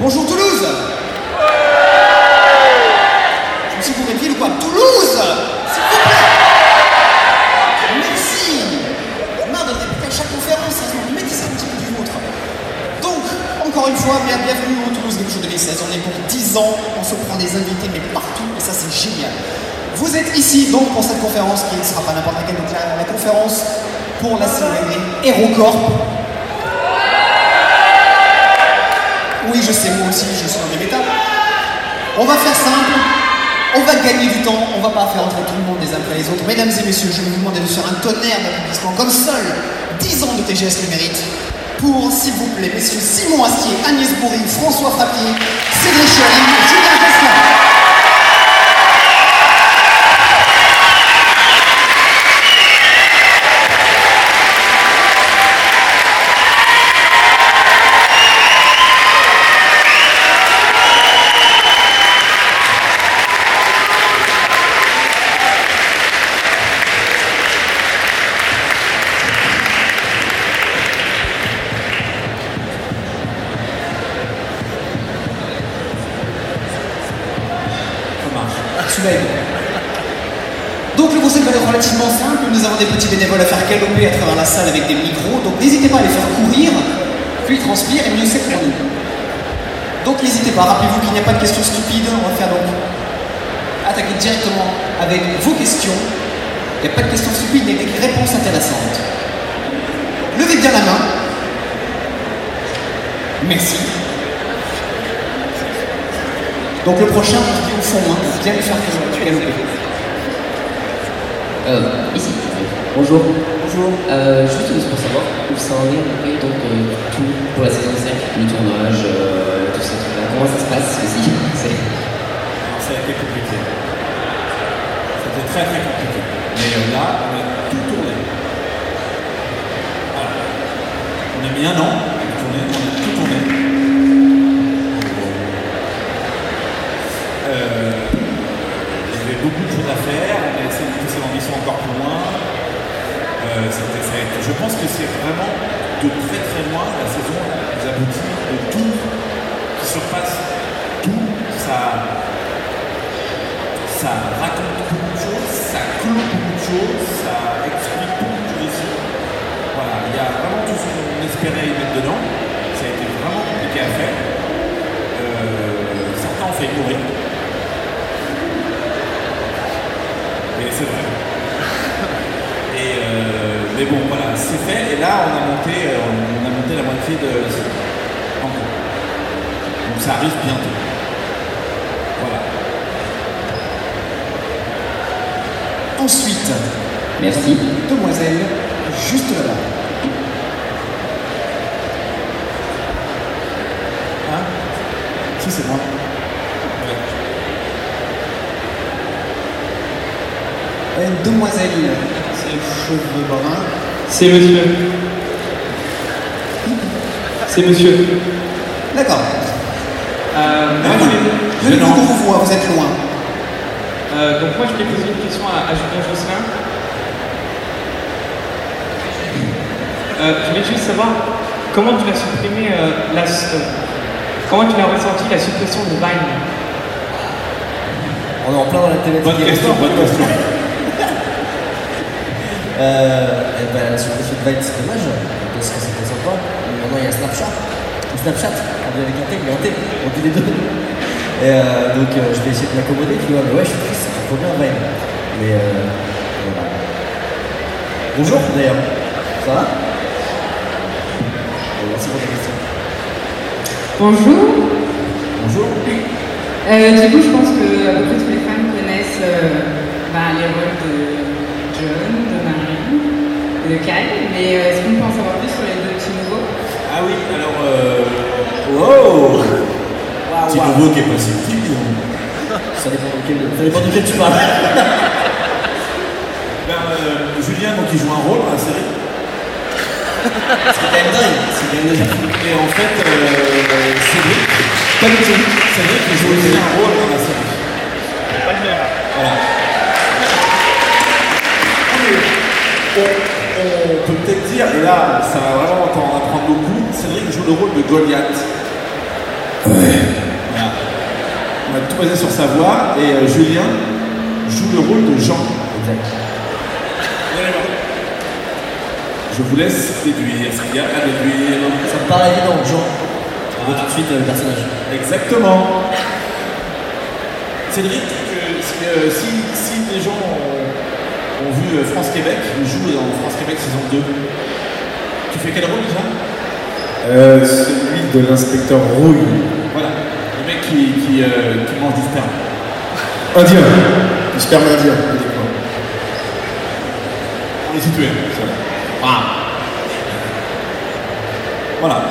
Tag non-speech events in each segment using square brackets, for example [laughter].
Bonjour Toulouse Je suis bourré de ville ou quoi Toulouse S'il vous plaît Merci Marre répéter à chaque conférence, sérieusement, mettez un petit peu du vôtre. Donc, encore une fois, bien, bienvenue au Toulouse Game Show 2016. On est pour 10 ans, on se prend des invités, mais partout, et ça c'est génial. Vous êtes ici donc pour cette conférence qui ne sera pas n'importe laquelle, donc la, conférence pour la célébrité HeroCorp. On va faire simple, on va gagner du temps, on va pas faire entrer tout le monde les uns après les autres. Mesdames et messieurs, je vous demander de faire un tonnerre d'applaudissements comme seul 10 ans de TGS le mérite pour, s'il vous plaît, messieurs Simon Astier, Agnès Bourri, François Frappier, Cédric et Julien Casselin. Petits bénévoles à faire galoper à travers la salle avec des micros. Donc n'hésitez pas à les faire courir. Plus ils transpirent et mieux c'est pour nous. Donc n'hésitez pas. Rappelez-vous qu'il n'y a pas de questions stupides. On va faire donc attaquer directement avec vos questions. Il n'y a pas de questions stupides mais des réponses intéressantes. Levez bien la main. Merci. Donc le prochain, dit au fond, hein, bien le faire galoper. Euh. Bonjour. Bonjour. Euh, juste pour savoir où ça en est près, donc euh, tout pour la saison 5, le tournage, euh, tout ça, tout là. Comment ça se passe aussi C'est- Ça a été compliqué. C'était très très compliqué. Mais euh, là, on a tout tourné. Voilà. On a mis un an à tourner, on a tout tourné. Euh, il y avait beaucoup de choses à faire, on a essayé de pousser l'ambition encore plus loin. Je pense que c'est vraiment de très très loin la saison la plus aboutie de tout qui surpasse tout. Ça, ça raconte beaucoup de choses, ça clôt beaucoup de choses, ça explique beaucoup de choses aussi. Voilà, il y a vraiment tout ce qu'on espérait y mettre dedans. Ça a été vraiment compliqué à faire. Euh, certains ont fait mourir. Mais c'est vrai. Euh, mais bon, voilà, c'est fait. Et là, on a monté, euh, on a monté la moitié de. Donc ça arrive bientôt. Voilà. Ensuite, Merci. demoiselle, juste là-bas. Hein? Si, c'est moi. Ouais. Une demoiselle, c'est monsieur. C'est monsieur. D'accord. Euh, Je ne vous vois, vous êtes loin. euh, donc moi je voulais poser une question à, à Julien Josselin. Euh, je voulais juste savoir comment tu as supprimé euh, la, euh, comment tu as ressenti la suppression de Vine? On est en plein dans la thématique. Bonne question, bonne question. Euh, et ben, sur le Vine, c'est dommage, parce que c'était sympa. Mais maintenant, il y a Snapchat. Snapchat, avec un T, mais un T, on dit les deux. Et euh, donc, euh, je vais essayer de l'accommoder, tu vois. Mais ouais, je suis triste, il faut bien Vine. Mais euh, voilà. Bonjour, d'ailleurs. Ça va? Merci pour ta question. Bonjour. Bonjour. Du coup, je pense que à peu près tous les fans connaissent bah, les rôles de John, de Kyle. Mais euh, est-ce qu'on peut en savoir plus sur les deux petits nouveaux? Ah oui, alors. Euh... Wow Petit nouveau qui est pas si petit. Ça dépend de quel, ça [laughs] dépend de quel tu parles. [laughs] Ben, euh, Julien, donc, il joue un rôle dans la série. C'est quand même dingue. C'est quand même dingue. Et en fait, euh, Cédric, Pas du tout. Cédric, il joue aussi un rôle dans la série. Voilà. On, on peut peut-être dire, et là, ça va vraiment t'en apprendre beaucoup, Cédric joue le rôle de Goliath. Voilà. On va tout baser sur sa voix et euh, Julien joue le rôle de Jean. Exact. Je vous laisse déduire ce qu'il y a à déduire? Ça me paraît évident, Jean. On voit tout de suite euh, le personnage. Exactement. Cédric, que- si, euh, si, si des gens ont, ont vu euh, France-Québec, il joue dans France-Québec saison 2. Tu fais quel rôle déjà Euh, celui de l'inspecteur Rouille. Voilà, le mec qui, qui, euh, qui mange du sperme. [laughs] Indien. Du sperme indien, uniquement. On est situé. ça. Ah. Voilà.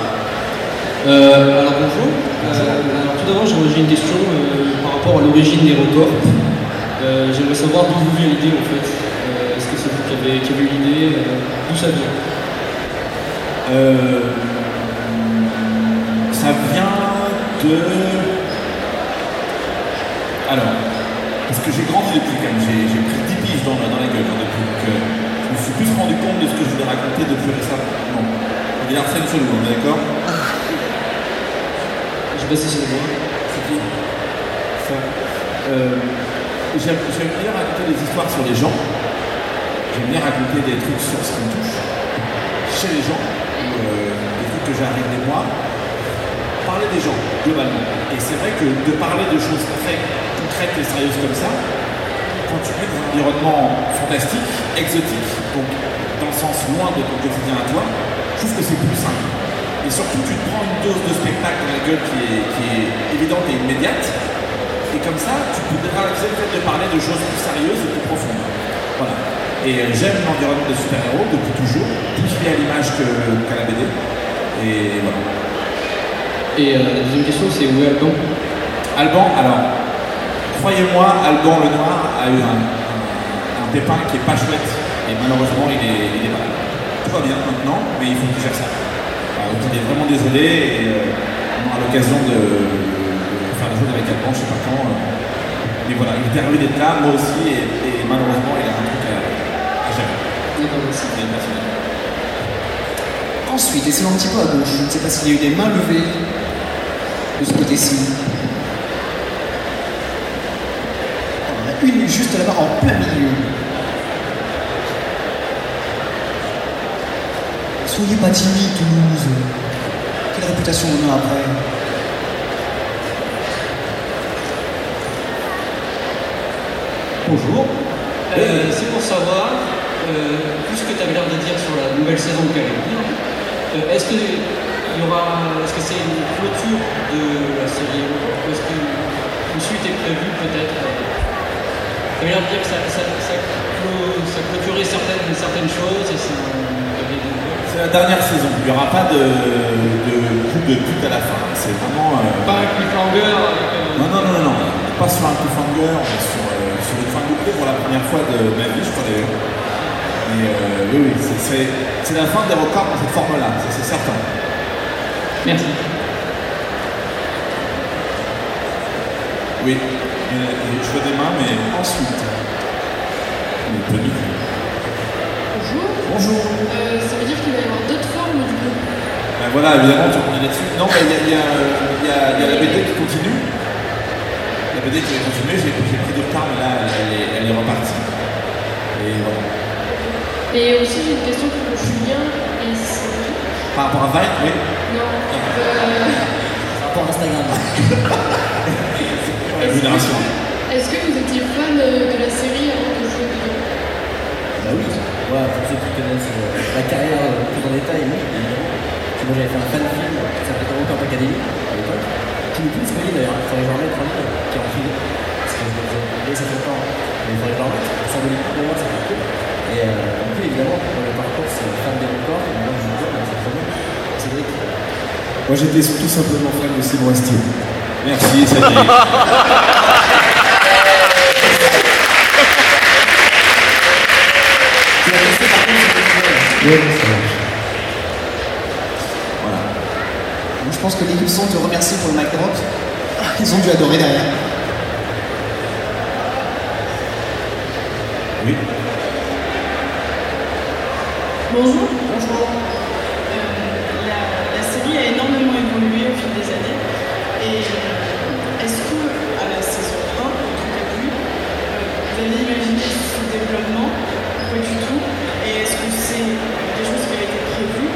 Euh, alors bonjour. Alors, tout d'abord, j'ai une question par rapport à l'origine des records. J'aimerais savoir d'où vous vient l'idée en fait. Euh, Est-ce que c'est vous qui avez eu l'idée euh, D'où ça vient Euh, ça vient de. Alors, parce que j'ai grandi depuis quand même, j'ai pris 10 piges dans, la- dans la gueule hein, depuis. Euh, je me suis plus rendu compte de ce que je voulais raconter depuis récemment. Non. Il y a Arsène Chelou, on est d'accord? Je sais pas si c'est moi. C'est qui? Ça. Euh, j'aime bien raconter des histoires sur les gens. J'aime bien raconter des trucs sur ce qui me touche chez les gens, euh, des trucs que j'arrive des mois. Parler des gens, globalement. Et c'est vrai que de parler de choses très concrètes et sérieuses comme ça, quand tu mets dans un environnement fantastique, exotique, donc dans le sens loin de ton quotidien à toi, je trouve que c'est plus simple. Et surtout, tu te prends une dose de spectacle dans la gueule qui est, évidente et immédiate. Et comme ça, tu peux dédramatiser le fait de parler de choses plus sérieuses et plus profondes. Voilà. Et euh, j'aime l'environnement des super-héros depuis toujours, plus lié à l'image que- qu'à la BD. Et voilà. Et euh, la deuxième question, c'est où est Alban? Alban, alors, croyez-moi, Alban le Noir a eu un, un- un pépin qui est pas chouette. Et malheureusement, il est, il est malade. Tout va bien maintenant, mais il faut qu'il gère ça. Alors, donc, il est vraiment désolé et euh, on aura l'occasion de, faire des choses avec Alban, je sais pas quand. euh. mais voilà, il était ravi d'être là, moi aussi, et, et malheureusement, il a un truc à, à gérer. Ensuite, essayons un petit peu à gauche. Je ne sais pas s'il y a eu des mains levées de ce côté-ci. On en a une juste là-bas en plein milieu. Soyez pas timide, Toulouse. Quelle réputation on a après Bonjour. Euh, c'est pour savoir, euh, vu ce que tu avais l'air de dire sur la nouvelle saison qui allait venir, euh, est-ce que il y aura, est-ce que c'est une clôture de la série ou est-ce qu'une suite est prévue peut-être? Tu avais l'air de dire que ça, ça, ça, clo- ça clôturait certaines, certaines choses et C'est la dernière saison, il n'y aura pas de, de coup de pute à la fin. C'est vraiment. euh, Pas un cliffhanger avec. euh, Non, non, non, non, on n'est pas sur un cliffhanger, est sur, euh, sur une fin de pour la première fois de ma vie, je crois d'ailleurs. Mais euh, oui, oui, c'est- c'est c'est la fin des records dans cette forme-là, ça, c'est certain. Merci. Oui, il y a des mains, mais ensuite. Bonjour. Bonjour. Euh, ça veut dire qu'il va y avoir d'autres formes du coup? Ben voilà, évidemment, tu reviens là-dessus. Non, mais il y a, y y y la BD qui continue. La BD qui va continuer, j'ai j'ai pris du retard, mais là, elle est, elle est repartie. Et voilà. Et aussi j'ai une question pour Julien et Cédric. Par rapport à Vine, oui. Non. Euh, Rapport Instagram. [laughs] est-ce, que, vous étiez fan euh, de la série avant de jouer dedans Bah oui, voilà, pour ceux qui connaissent euh, la carrière plus en détail, oui, Moi j'avais fait un fan film qui s'appelait Robocop Academy à l'époque, qui n'est plus disponible d'ailleurs, il faudrait que j'en remette en ligne, qui est en privé, parce que je l'ai ça fait longtemps, mais il faudrait que j'en pour moi, ça fait cool. Et euh, donc oui, évidemment, le parcours, c'est fan des records, et moi je vous dis, c'est trop bien. Cédric, Moi j'étais tout simplement fan de Simon Astier. Merci, Cédric. tu as testé par contre sur le Ouais, ça marche. Voilà. Moi, je pense que l'équipe son te remercie pour le mic drop. Ils ont dû adorer derrière. Oui. Bonjour. Bonjour. Euh, la, série a énormément évolué au fil des années. Et euh, est-ce que, à la saison 1, tout début, euh, vous avez imaginé ce développement? Pas du tout. Et est-ce que c'est des choses qui avaient été prévues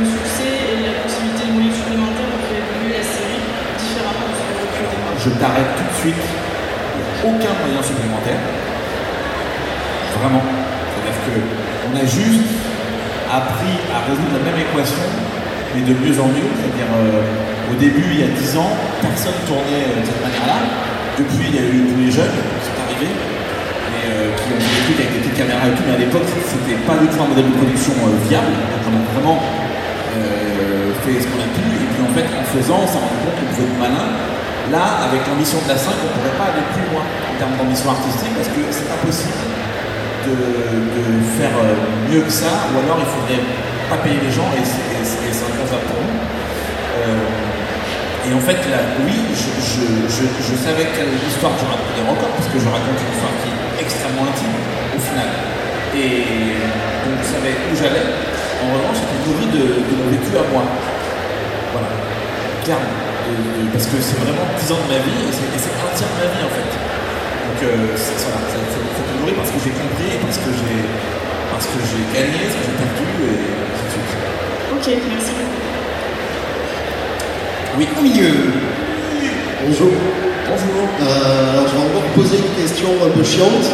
Le succès et la possibilité de moyens supplémentaire ont fait évoluer la série différemment de ce que vous avez Je t'arrête tout de suite. Aucun moyen supplémentaire. Vraiment. C'est-à-dire que qu'on a juste appris à résoudre la même équation, mais de mieux en mieux. C'est-à-dire, euh, au début, il y a 10 ans, personne tournait euh, de cette manière-là. Depuis, il y a eu tous les jeunes qui sont arrivés, et, euh, qui ont des trucs avec des petites caméras et tout, mais à l'époque, c'était pas du tout un modèle de production viable. Donc, on a vraiment fait ce qu'on a pu, et puis en fait, en faisant, on s'est rendu compte qu'on pouvait être malin. Là, avec l'ambition de la 5, on ne pourrait pas aller plus loin en termes d'ambition artistique, parce que c'est pas possible de, faire euh, mieux que ça, ou alors il faudrait pas payer les gens et c'est inconcevable pour nous. Euh, et en fait, là, oui, je, je, je, savais quelle histoire je racontais encore, parce que je raconte une histoire qui est extrêmement intime, au final. Et donc je savais où j'allais. En revanche, j'étais nourri de, de mon vécu à moi. Voilà, clairement. Parce que c'est vraiment 10 ans de ma vie, et c'est un tiers de ma vie en fait. Donc euh, ça, ça parce que j'ai compris, parce que j'ai parce que j'ai gagné, parce que j'ai perdu, et ainsi de suite. Ok, merci. Oui, Au milieu. Bonjour. bonjour. Euh, alors, je vais encore vous poser une question un peu chiante.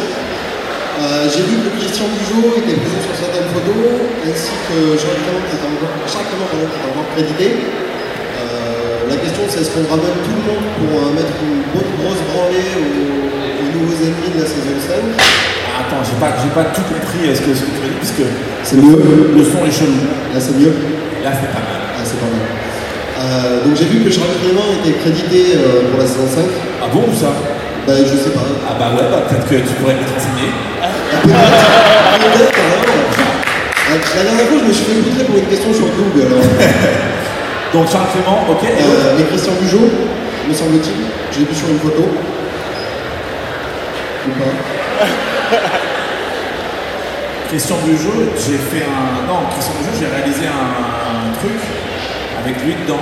Euh, J'ai vu que Christian Bugeaud était présent sur certaines photos, ainsi que Jacques Clément qui était encore, crédité. Euh, la question c'est est-ce qu'on ramène tout le monde pour euh, mettre une bonne grosse branlée aux nouveaux ennemis de la saison 5 Ah, Attends, j'ai pas, j'ai pas tout compris euh, ce que, ce que tu as dit, parce que C'est mieux le son est chelou. Là c'est mieux Là, c'est pas mal. Ah c'est pas mal. Euh, donc j'ai vu que Charles Clément était crédité euh, pour la saison 5. Ah bon, ou ça? Bah je sais pas. Ah bah ouais, bah, peut-être que tu pourrais me renseigner. Peut-être, carrément. Euh, La dernière fois, je me suis fait poutrer pour une question sur Doug, alors. [laughs] Donc Charles Clément, ok. et Euh, mais Christian Bugeaud, me semble-t-il, je l'ai vu sur une photo. Ou pas Question du jeu, j'ai fait un. Non, question du jeu, j'ai réalisé un, un truc avec lui dedans.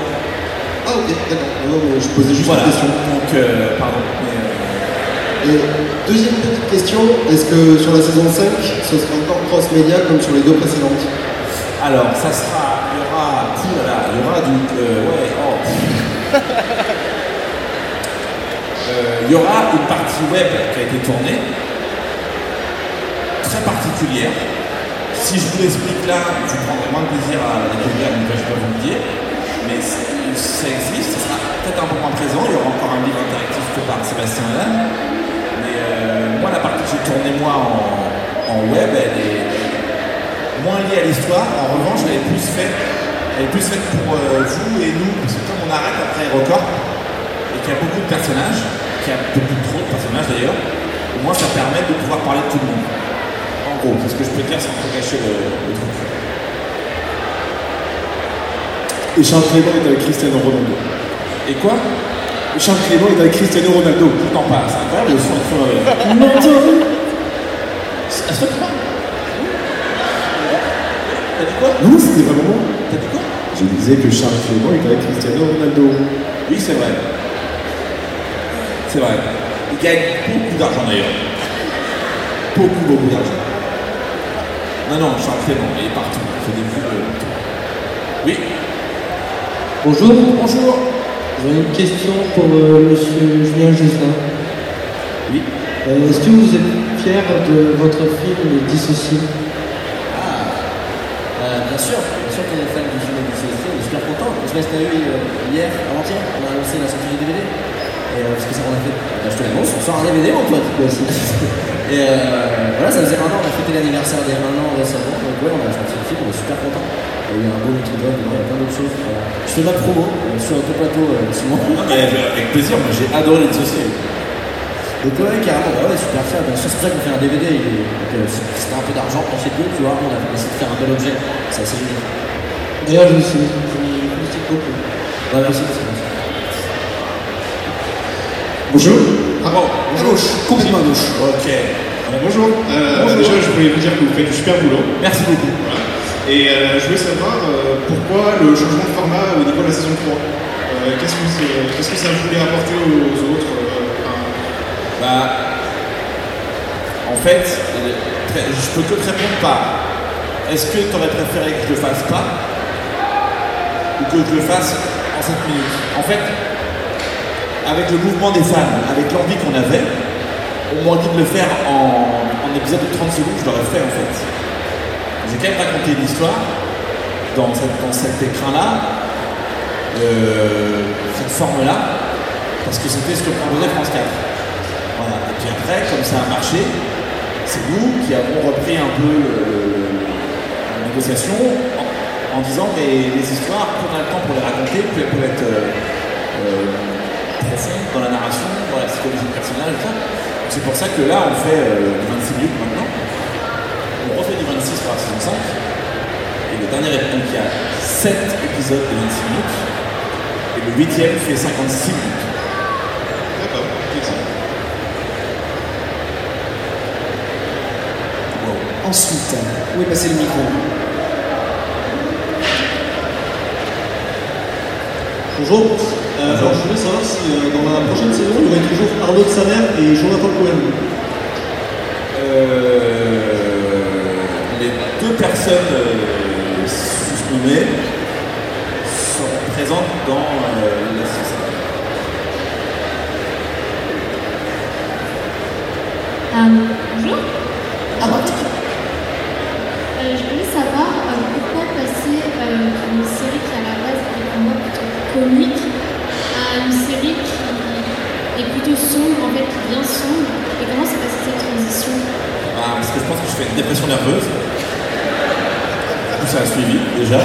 Ah ok, d'accord. Non, non, mais je posais juste Voilà. une question. Donc, euh, pardon. Mais, euh, Et deuxième petite question, est-ce que sur la saison 5, ce sera encore cross-média comme sur les deux précédentes? Alors, ça sera. Il y aura. Ouh là là, il y aura du. euh, ouais, oh. Il y aura une partie web qui a été tournée, très particulière. Si je vous l'explique là, vous prendrez moins de plaisir à la découvrir, donc je peux vous le dire. Mais ça existe, ça sera peut-être un peu moins présent. Il y aura encore un livre interactif fait par Sébastien Lalanne. Mais euh, moi, la partie que j'ai tournée moi en, en web, elle est moins liée à l'histoire. En revanche, elle est plus faite, elle est plus faite pour euh, vous et nous, parce que comme on arrête après Record, et qu'il y a beaucoup de personnages, qu'il y a beaucoup trop de personnages d'ailleurs, au moins ça permet de pouvoir parler de tout le monde. En gros, c'est ce que je peux dire sans trop cacher le, le truc. Et Charles Clément est avec Cristiano Ronaldo. Et quoi? Charles Clément est avec Cristiano Ronaldo. T'en parles, c'est incroyable le son mauvais. Non, À ce point T'as dit quoi? Non, c'était vraiment moi. T'as dit quoi? Je disais que Charles Clément est avec Cristiano Ronaldo. Oui, c'est vrai. C'est vrai. Il gagne beaucoup d'argent d'ailleurs. Beaucoup, beaucoup d'argent. Non, non, Charles Clément, il est partout. Il fait des vues de partout. Oui, Bonjour, bonjour. j'aurais une question pour euh, monsieur Julien Justin. Oui. Euh, Est-ce que vous êtes fier de votre film Dissocié? Ah, euh, bien sûr, bien sûr qu'on est fan du film CST, on est super content. Je si t'as eu euh, hier, avant-hier, on a annoncé la sortie du DVD. Et euh, parce que ça qu'on a fait, bah, je te l'annonce, on sort un DVD mon pote. [laughs] Et euh, voilà, ça faisait un an, on a fêté l'anniversaire des un an récemment, donc ouais, on a sorti le film, on est super content. Il y a eu un beau meeting dedans, il y a plein d'autres choses. Voilà. Je fais ma promo euh, sur un plateau, euh, Simon. Non, mais avec plaisir, moi j'ai adoré les dissocier. Donc ouais, carrément, bah ouais, super fier. Bien sûr, c'est pour ça qu'on fait un DVD. euh, c'était un peu d'argent pour chez deux, tu vois, on a essayé de faire un bel objet. C'est assez génial. D'ailleurs, je me suis je me félicite beaucoup. Ouais, merci. merci. Bonjour. À gauche, complètement à gauche. Ok. Alors, bonjour. Euh, Déjà, je voulais vous dire que vous faites du super boulot. Merci beaucoup. Voilà. Et euh, je voulais savoir euh, pourquoi le changement de format au niveau de la saison 3. Euh, Qu'est-ce que, ça voulait apporter aux autres enfin, Bah, en fait, je peux que te répondre par est-ce que tu aurais préféré que je le fasse pas ou que je le fasse en 5 minutes? En fait, avec le mouvement des fans, avec l'envie qu'on avait, on m'a dit de le faire en, épisode de 30 secondes, je l'aurais fait en fait. J'ai quand même raconté une histoire dans, cet écrin-là, euh, cette forme-là, parce que c'était ce que proposait France 4. Voilà. Et puis après, comme ça a marché, c'est nous qui avons repris un peu euh, la négociation en, disant mais les histoires, plus on a le temps pour les raconter, plus elles peuvent être euh, euh, profondes dans la narration, dans la psychologie du personnage tout ça. C'est pour ça que là, on fait euh, du 26 minutes maintenant. On refait du 26 par la saison 5. Et le dernier épisode, il y a 7 épisodes de 26 minutes. Et le huitième fait 56 minutes. D'accord, excellent. Ensuite, où est passé le micro? Bonjour. Euh, voulais savoir si euh, dans la prochaine saison, il y aurait toujours Arnaud de Samer et Jonathan Cohen. Euh, les deux personnes euh, sous-nommées sont présentes dans euh, la saison bonjour. Euh, je voulais savoir euh, pourquoi passer euh, d'une série qui à la base était pour moi plutôt comique à une série qui est plutôt sombre, en fait, qui devient sombre. Et comment s'est passée cette transition Ah, parce une dépression nerveuse. Coup, ça a suivi déjà.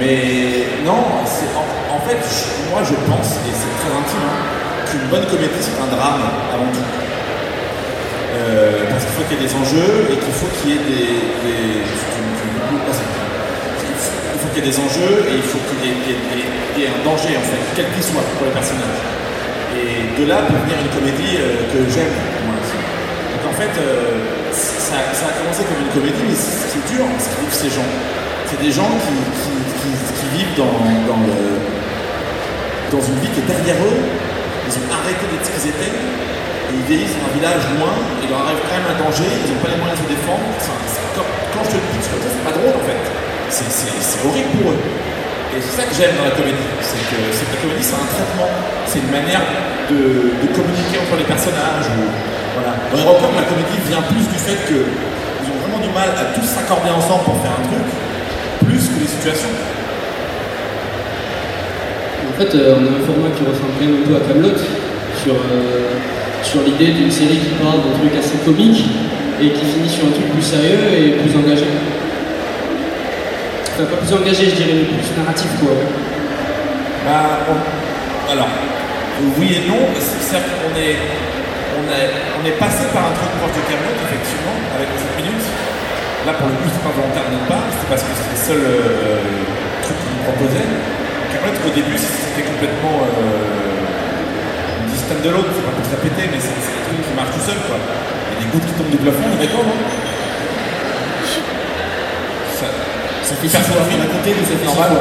Mais non, en, fait, moi je pense, et c'est très intime, hein, qu'une bonne comédie c'est un drame avant tout. Euh, parce qu'il faut qu'il y ait des enjeux et qu'il faut qu'il y ait des. des- il faut- il faut qu'il y ait des enjeux et il faut qu'il y ait un danger en fait, quel qu'il soit pour les personnages. Et de là peut venir une comédie euh, que j'aime moi aussi. Donc en fait, euh, ça, a commencé comme une comédie, mais c'est c'est dur ce que vivent ces gens. C'est des gens qui, qui- qui- qui vivent dans, une vie qui est derrière eux. Ils ont arrêté d'être ce qu'ils étaient. Et ils vieillissent dans un village loin. Il leur arrive quand même un danger. Ils n'ont pas les moyens de se défendre. Quand, je te le dis comme ça, c'est pas drôle en fait. C'est horrible pour eux. Et c'est ça que j'aime dans la comédie. C'est que, la comédie, c'est un traitement. C'est une manière de, communiquer entre les personnages. Voilà. Dans les records, la comédie vient plus du fait qu'ils ont vraiment du mal à tous s'accorder ensemble pour faire un truc, plus que les situations. En fait, euh, on a un format qui ressemble quand même un peu à Camelot sur, euh, sur l'idée d'une série qui parle d'un truc assez comique et qui finit sur un truc plus sérieux et plus engagé. Enfin, pas plus engagé, je dirais, mais plus narratif, quoi. Bah, on- alors, oui et non. C'est-à-dire qu'on est, on est, on est passé par un truc proche de Camelot, effectivement, avec les 7 minutes. Là, pour le coup, c'est pas volontaire de pas, c'est parce que c'était le seul euh, truc qu'on nous proposait. Camelot, au début, c'était complètement. Euh, on dit stand-alone, c'est pas pour se la péter, mais c'est c'est un truc qui marche tout seul, quoi. Il y a des gouttes qui tombent du plafond, on est d'accord, non? Ça, Ça fait six fois, n'a on a compté, mais six normal.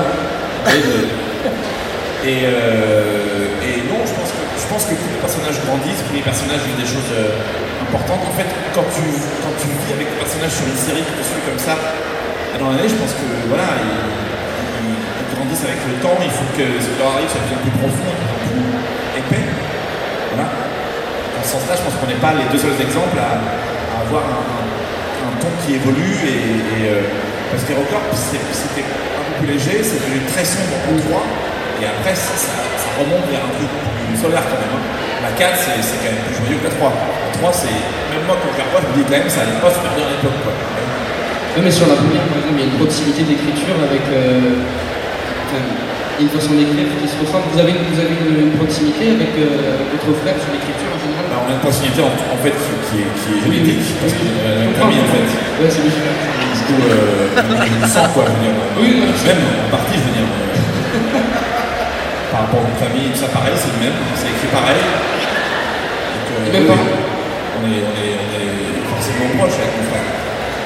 Et, euh, pense, que, plus les personnages grandissent, plus les personnages vivent des choses euh, importantes. En fait, quand tu, quand tu vis avec des personnages sur une série qui te suit comme ça, dans l'année, je pense que voilà, ils, ils- grandissent avec le temps. Il faut que ce qui leur arrive soit de plus profond, plus épais. Voilà. Dans ce sens-là, je pense qu'on n'est pas les deux seuls exemples à, avoir un, ton qui évolue et, euh, parce que Record c'est- c'était un peu plus léger, c'est devenu très sombre en 3 et après ça remonte vers un truc plus solaire quand même. hein. La 4 c'est quand même plus joyeux que la 3. La 3 c'est même moi quand je la revois je me dis quand même ça allait pas super bien à l'époque quoi. Mais sur la première, par exemple, il y a une proximité d'écriture avec. euh, a une façon d'écrire qui se ressemble. Vous avez, vous avez une, proximité avec, euh, avec votre frère sur l'écriture en général? Bah, on a une proximité en, en fait qui, qui est, qui est Oui, oui, génétique parce qu'on est la même famille en fait. Ouais, c'est logique. Du coup, euh, quoi, je veux dire. Oui, même en partie, je veux dire. Par rapport à une famille, tout ça pareil, c'est le même, c'est écrit pareil. Donc, euh, même oui, pas. on est, on, est, on est forcément proche avec mon frère.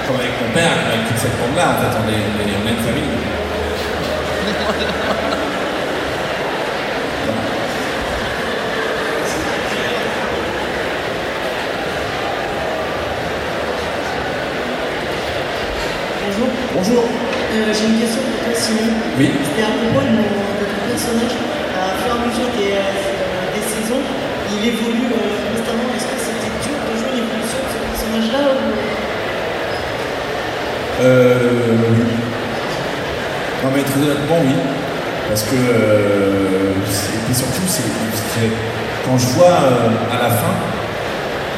Comme avec mon père, avec toute cette bande-là, en fait, on est, on est, on est une famille. Bonjour. Bonjour. Euh, J'ai une question pour toi, Simon. Oui. C'était à propos de, mon- de ton personnage. À fur et à mesure des, euh, évolue euh, constamment. Est-ce que c'était dur de jouer l'évolution de ce personnage-là. Euh, oui. Non mais très honnêtement oui. Parce que euh, et surtout c'est quand je vois à la fin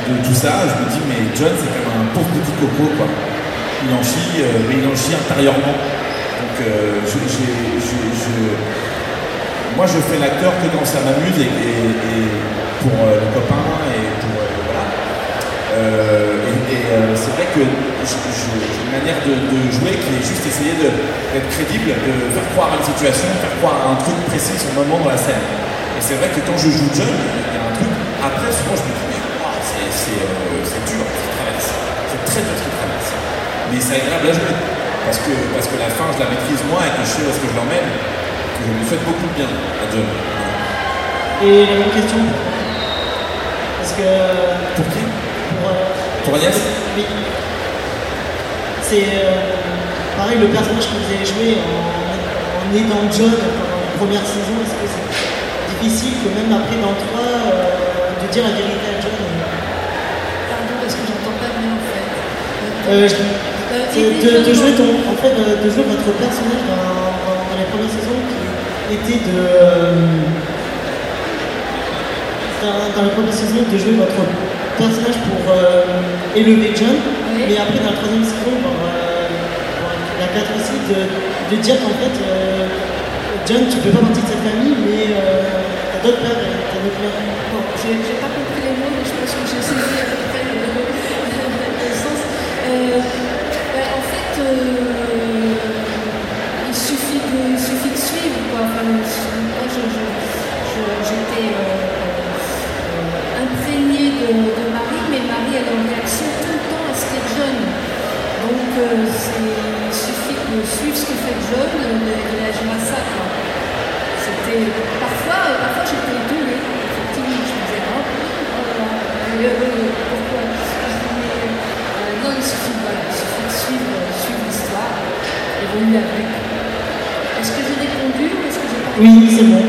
de tout ça, je me dis mais John c'est comme un pauvre petit coco quoi. Il en chie, mais il en chie intérieurement. Donc je- moi je fais l'acteur que quand ça m'amuse et, pour euh, le copain et pour euh, voilà. Euh, et euh, c'est vrai que j'ai une manière de, de jouer qui est juste essayer de- d'être crédible, de faire croire à une situation, faire croire à un truc précis, son moment dans la scène. Et c'est vrai que quand je joue John, il y a un truc, après souvent je me dis, mais c'est dur ce qu'il traverse. C'est très dur ce qu'il traverse. Mais c'est agréable à jouer. Parce que, parce que la fin, je la maîtrise moins et que je sais où est-ce que je l'emmène, que je lui souhaite beaucoup de bien à John. Et la même question Parce que. Pour qui Pour, euh, Pour Agnès Oui. C'est euh, pareil, le personnage que vous avez joué en, en aidant John pendant la première saison, est-ce que c'est difficile que même après dans le 3 euh, de dire la vérité à John? Pardon, parce que j'entends pas bien en fait. Je- de, jouer dans- ton, en fait, de, de jouer votre personnage dans, dans- dans les premières saisons qui était de euh, dans, les premières saisons de jouer votre personnage pour euh, élever John, mais après dans la troisième saison, dans, euh, dans la 4 aussi, de, de dire qu'en fait John tu peux pas partie de cette famille, mais t'as d'autres pères. Bon, j'ai pas compris les mots, mais je pense que j'ai saisi à peu près le, [laughs] le sens. Euh, ben, en fait, euh, Enfin, j'étais euh, euh, imprégnée de, de Marie, mais Marie, elle en réaction tout le temps à ce qu'est John. Donc, euh, il suffit de suivre ce que fait John, de, réagir à ça. C'était parfois, parfois j'étais étonnée, effectivement, je me disais, oh, oh euh, euh, pourquoi? Euh, Non, il suffit, voilà, il suffit de suivre, suivre l'histoire, évoluer avec. Est-ce que j'ai répondu ou est-ce que j'ai pas Oui, c'est bon.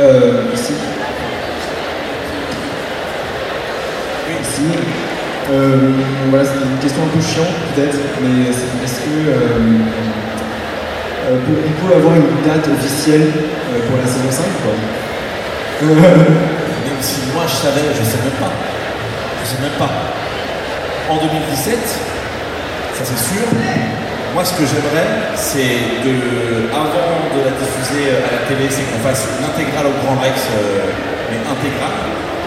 Euh, ici. Oui, ici. Euh, voilà, c'est une question un peu chiante peut-être, mais c'est- est-ce que euh, euh, on peut avoir une date officielle euh, pour la saison 5 quoi? [laughs] Même si moi je savais, je sais même pas. Je sais même pas. En 2017, ça c'est sûr. Moi ce que j'aimerais, c'est de, avant de la diffuser à la télé, c'est qu'on fasse une intégrale au Grand Rex, euh, mais intégrale,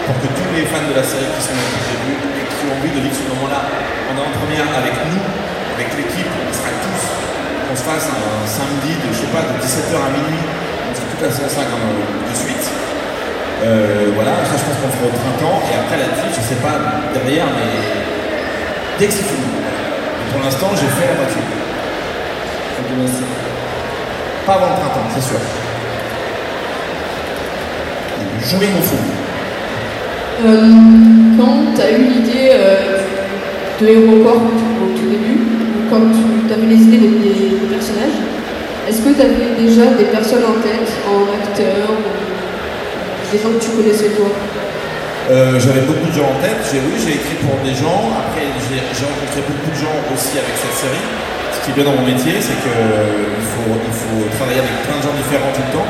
pour que tous les fans de la série qui sont début et qui ont envie de vivre ce moment-là en avant-première avec nous, avec l'équipe, on sera tous, qu'on se fasse un samedi de, je sais pas, de 17h à minuit, on fait toute la saison 5 en- de suite. Euh, voilà, ça je pense qu'on fera au printemps et après la diff, je sais pas derrière, mais dès que c'est fini. Pour l'instant, j'ai fait la Pas avant le printemps, c'est sûr. Jouer mon fou. Euh, quand tu as eu l'idée euh, de Aéroport au tout début, ou quand tu avais les idées des, personnages, est-ce que tu avais déjà des personnes en tête, en acteur, ou des gens que tu connaissais toi? Euh, J'avais beaucoup de gens en tête. J'ai oui, j'ai écrit pour des gens. Après, j'ai rencontré beaucoup de gens aussi avec cette série. Ce qui est bien dans mon métier, c'est que euh, faut, il faut travailler avec plein de gens différents tout le temps.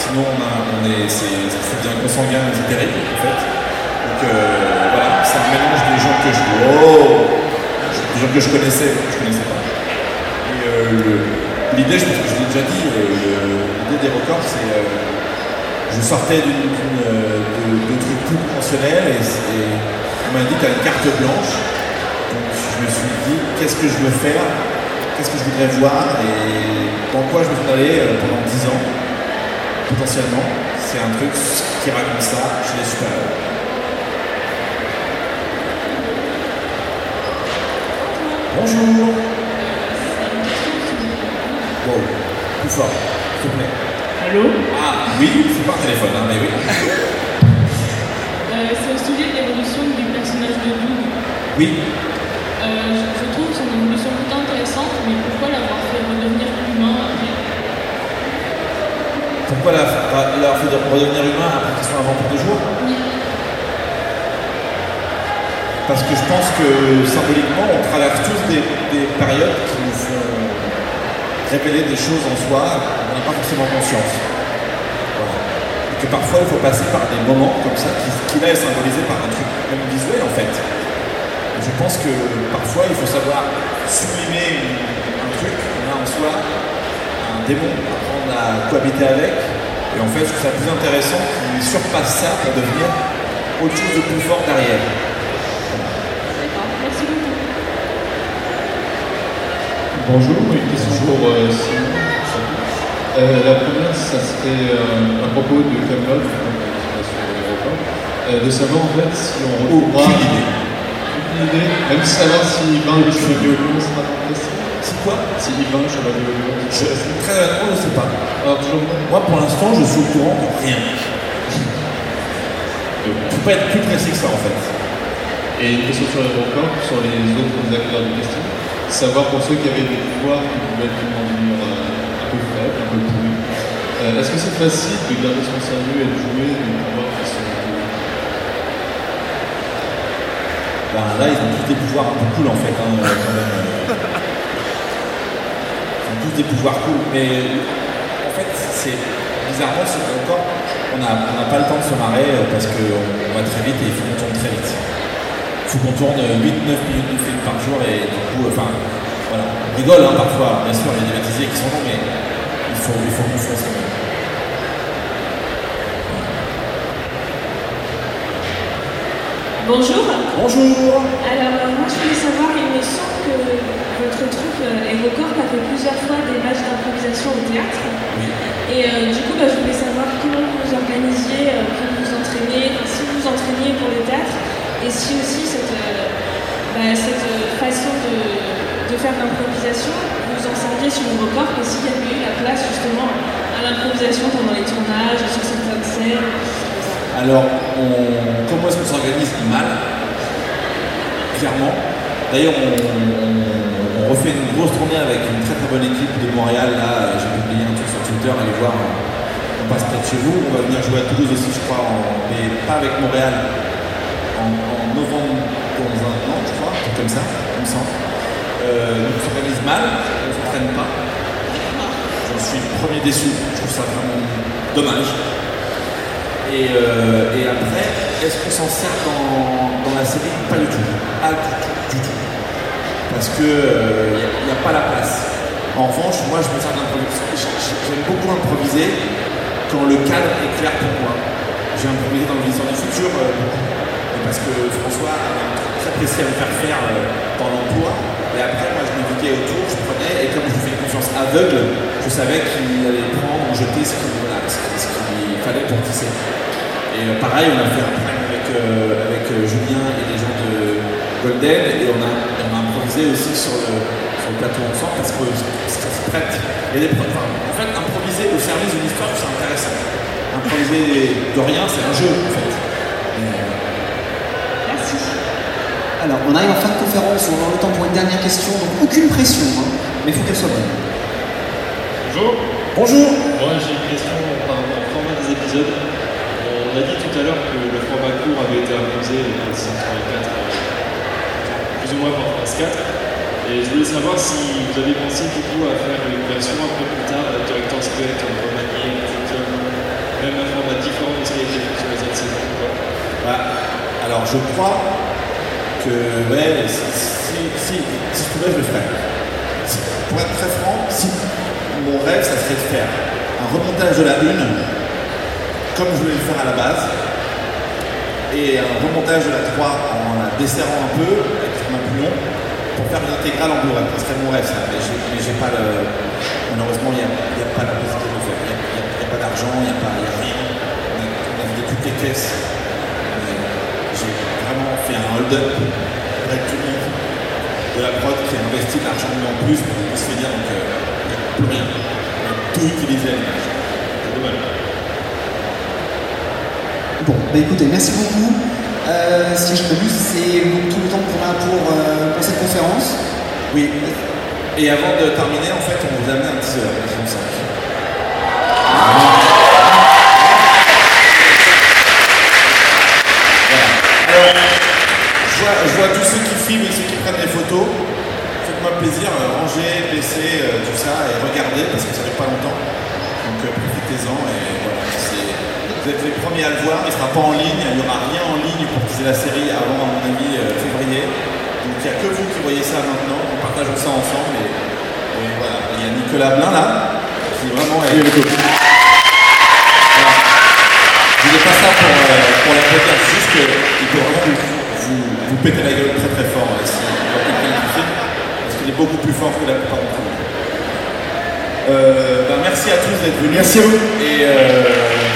Sinon, on, est, c'est, ça devient consanguin c'est terrible en fait. Donc euh, voilà, un mélange des gens que je, oh, des gens que je connaissais, que je connaissais pas. Et euh, l'idée, je pense que je l'ai déjà dit, euh, l'idée des records, c'est je sortais de, trucs plus conventionnels et, et on m'a dit tu as une carte blanche. Donc je me suis dit qu'est-ce que je veux faire, qu'est-ce que je voudrais voir et dans quoi je suis allé euh, pendant 10 ans potentiellement. C'est un truc qui raconte ça chez les super-héros. Bonjour Wow, plus fort, s'il te plaît. Allô? Ah oui, c'est un téléphone, hein, mais oui. Euh, C'est au sujet de l'évolution du personnage de Doug. Oui, Euh, mais pourquoi l'avoir fait redevenir humain après Pourquoi la, leur fait redevenir humain après qu'ils soient avant pour deux jours Parce que je pense que symboliquement, on traverse tous des, des périodes qui nous font révéler des choses en soi dont on n'a pas forcément conscience. Voilà. Et que parfois, il faut passer par des moments comme ça, qui, qui là est symbolisé par un truc même visuel en fait. Je pense que parfois, il faut savoir sublimer un truc qu'on a en soi, un démon, apprendre à cohabiter avec. Et en fait, je trouve ça plus intéressant qu'il surpasse ça pour devenir autre chose de plus fort derrière. Merci beaucoup. Bonjour, une question pour euh, Simon. Euh, la première, ça serait euh, à propos de Camelot, euh, de savoir en fait si on retrouvera Aucune idée. Même savoir si Yvan le chevalier au lion dans le dessin. C'est quoi Si Yvan le chevalier au lion. Je- Très honnêtement, je ne sais pas. Alors, toujours pas. Moi, pour l'instant, je suis au courant de rien. Je ne peux pas être plus précis que ça, en fait. Et une question sur Aérocorp, sur les autres acteurs du casting. Savoir pour ceux qui avaient des pouvoirs qui pouvaient être manière euh, un peu faible, un peu pourrie. Euh, Est-ce que c'est facile de garder son sérieux et de jouer des pouvoirs qui sont Là, ils ont tous des pouvoirs cool, en fait, hein, même. Ils ont tous des pouvoirs cool. Mais en fait, c'est bizarrement, c'est encore, on n'a pas le temps de se marrer euh, parce qu'on on va très vite et il faut qu'on tourne très vite. Il faut qu'on tourne 8-9 minutes de film par jour et du coup, enfin, voilà. On rigole hein, parfois, bien sûr, il y a des bêtisiers qui sont bons, mais il faut, il faut qu'on quand même. Bonjour. Bonjour. Alors, euh, moi, je voulais savoir, il me semble que votre troupe euh, Aérocorp a fait plusieurs fois des matchs d'improvisation au théâtre. Et euh, du coup, bah, je voulais savoir comment vous vous organisiez, euh, comment vous entraînez, enfin, si vous entraîniez pour le théâtre, et si aussi cette, euh, bah, cette façon de, de faire de l'improvisation, vous ensembliez sur Aérocorp, et s'il y avait eu la place justement à l'improvisation pendant les tournages, sur certaines scènes. Alors, comment est-ce qu'on s'organise mal Clairement. D'ailleurs, on, refait une grosse tournée avec une très très bonne équipe de Montréal. Là, j'ai publié un truc sur Twitter, allez voir. On passe près de chez vous. On va venir jouer à Toulouse aussi, je crois, mais pas avec Montréal. En, novembre dans un an, je crois, comme ça, il me semble. Euh, on s'organise mal, on ne s'entraîne pas. J'en suis le premier déçu. Je trouve ça vraiment dommage. Et, euh, et après, est-ce qu'on s'en sert dans, la série? Pas du tout. Pas du tout, du tout. Parce que il n'y a, pas la place. En revanche, moi, je me sers d'improvisation. J'ai- j'ai- J'aime beaucoup improviser quand le cadre est clair pour moi. J'ai improvisé dans le Vision du futur euh, parce que François avait un très précis à me faire faire euh, dans l'emploi. Et après, moi, je naviguais autour, je prenais, et comme je fais une confiance aveugle, je savais qu'il allait prendre ou jeter ce qu'il fallait pour tisser. Et euh, pareil, on a fait un prime avec, euh, avec euh, Julien et les gens de Golden, et on a, on a improvisé aussi sur le, sur le plateau ensemble parce que c'est c'est prête. Il y a des enfin, en fait, improviser au service d'une histoire, c'est intéressant. Improviser de rien, c'est un jeu, en fait. Merci. Alors, on arrive en fin de conférence, on va avoir le temps pour une dernière question, donc aucune pression, hein, mais il faut qu'elle soit bonne. Bonjour. Bonjour. Moi j'ai une question On a dit tout à l'heure que le format court avait été imposé le 4 plus ou moins par France 4. Et je voulais savoir si vous avez pensé du coup à faire une version un peu plus tard, Cut, en remanié, même un format différent de ce qui a été fait sur les autres saisons. Bah, alors je crois que si, si, si, je pouvais, je le ferais. Pour être très franc, si mon rêve, ça serait de faire un remontage de la une, comme je voulais le faire à la base, et un remontage de la 3 en la desserrant un peu, avec un peu long, pour faire une intégrale en Blu-ray. Ce serait mon rêve, ça. Mais j'ai, pas le. Malheureusement, il n'y a, pas la possibilité de le faire. Il n'y a, pas d'argent, il n'y a, pas- il y a rien. On a, vidé toutes les caisses. J'ai vraiment fait un hold-up avec de la prod qui a investi de l'argent en plus pour puisse finir. Donc, euh, n'y a plus rien. On a tout utilisé à l'image. C'est dommage. Bon, bah, écoutez, merci beaucoup. Euh, si je peux c'est tout le temps qu'on a pour, euh, pour, cette conférence. Oui. Et avant de terminer, en fait, on vous amène un petit euh, 5. Voilà. Alors, je vois, tous ceux qui filment et ceux qui prennent des photos faites-moi plaisir, euh, rangez, laissez euh, tout ça et regardez parce que ça fait pas longtemps. Donc euh, profitez-en et voilà. Vous êtes les premiers à le voir, il ne sera pas en ligne, il n'y aura rien en ligne pour teaser la série avant, à mon avis, euh, février. Donc il n'y a que vous qui voyez ça maintenant, on partage ça ensemble et, et voilà. Il y a Nicolas Blin là, qui vraiment est. Voilà. Je ne pas ça pour, euh, pour la podcast, juste qu'il peut vraiment vous, vous, péter la gueule très très fort euh, si quelqu'un filme, parce qu'il est beaucoup plus fort que la plupart d'entre vous. Euh, bah, merci à tous d'être venus. Merci à vous. Et euh,